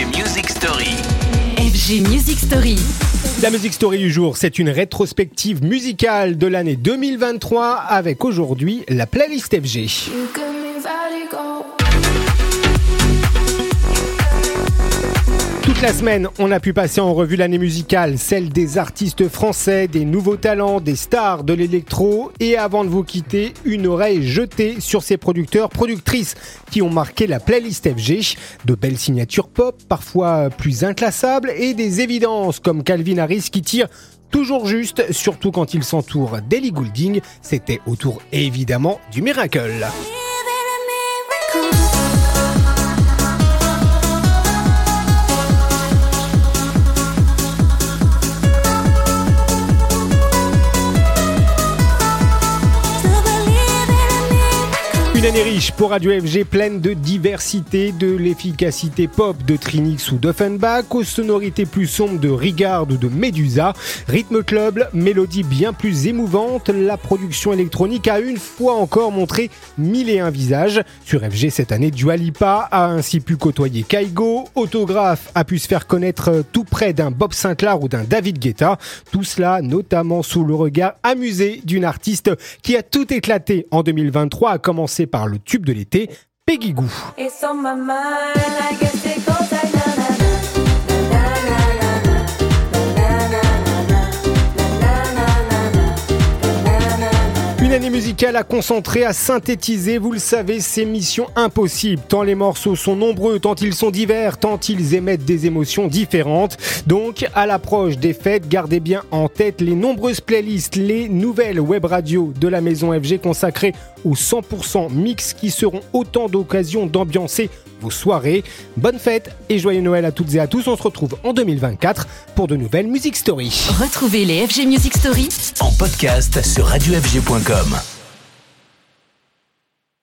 FG Music Story. FG Music Story. La Music Story du jour, c'est une rétrospective musicale de l'année 2023 avec aujourd'hui la playlist FG. La semaine, on a pu passer en revue l'année musicale, celle des artistes français, des nouveaux talents, des stars de l'électro. Et avant de vous quitter, une oreille jetée sur ces producteurs, productrices qui ont marqué la playlist FG. De belles signatures pop, parfois plus inclassables, et des évidences comme Calvin Harris qui tire toujours juste, surtout quand il s'entoure d'Ellie Goulding. C'était autour évidemment du Miracle. Une année riche. Pour Radio FG, pleine de diversité, de l'efficacité pop de Trinix ou d'Offenbach, aux sonorités plus sombres de Rigard ou de Medusa, rythme club, mélodie bien plus émouvante, la production électronique a une fois encore montré mille et un visages. Sur FG cette année, Dua Lipa a ainsi pu côtoyer Kaigo, Autographe a pu se faire connaître tout près d'un Bob Sinclair ou d'un David Guetta, tout cela notamment sous le regard amusé d'une artiste qui a tout éclaté en 2023, à commencer par le tube de l'été, Peggy Goo. Une année musicale à concentrer, à synthétiser, vous le savez, c'est mission impossible. Tant les morceaux sont nombreux, tant ils sont divers, tant ils émettent des émotions différentes. Donc, à l'approche des fêtes, gardez bien en tête les nombreuses playlists, les nouvelles web radios de la maison FG consacrées aux 100% mix qui seront autant d'occasions d'ambiancer vos soirées. Bonne fête et joyeux Noël à toutes et à tous. On se retrouve en 2024 pour de nouvelles Music Stories. Retrouvez les FG Music Story En podcast sur radiofg.com.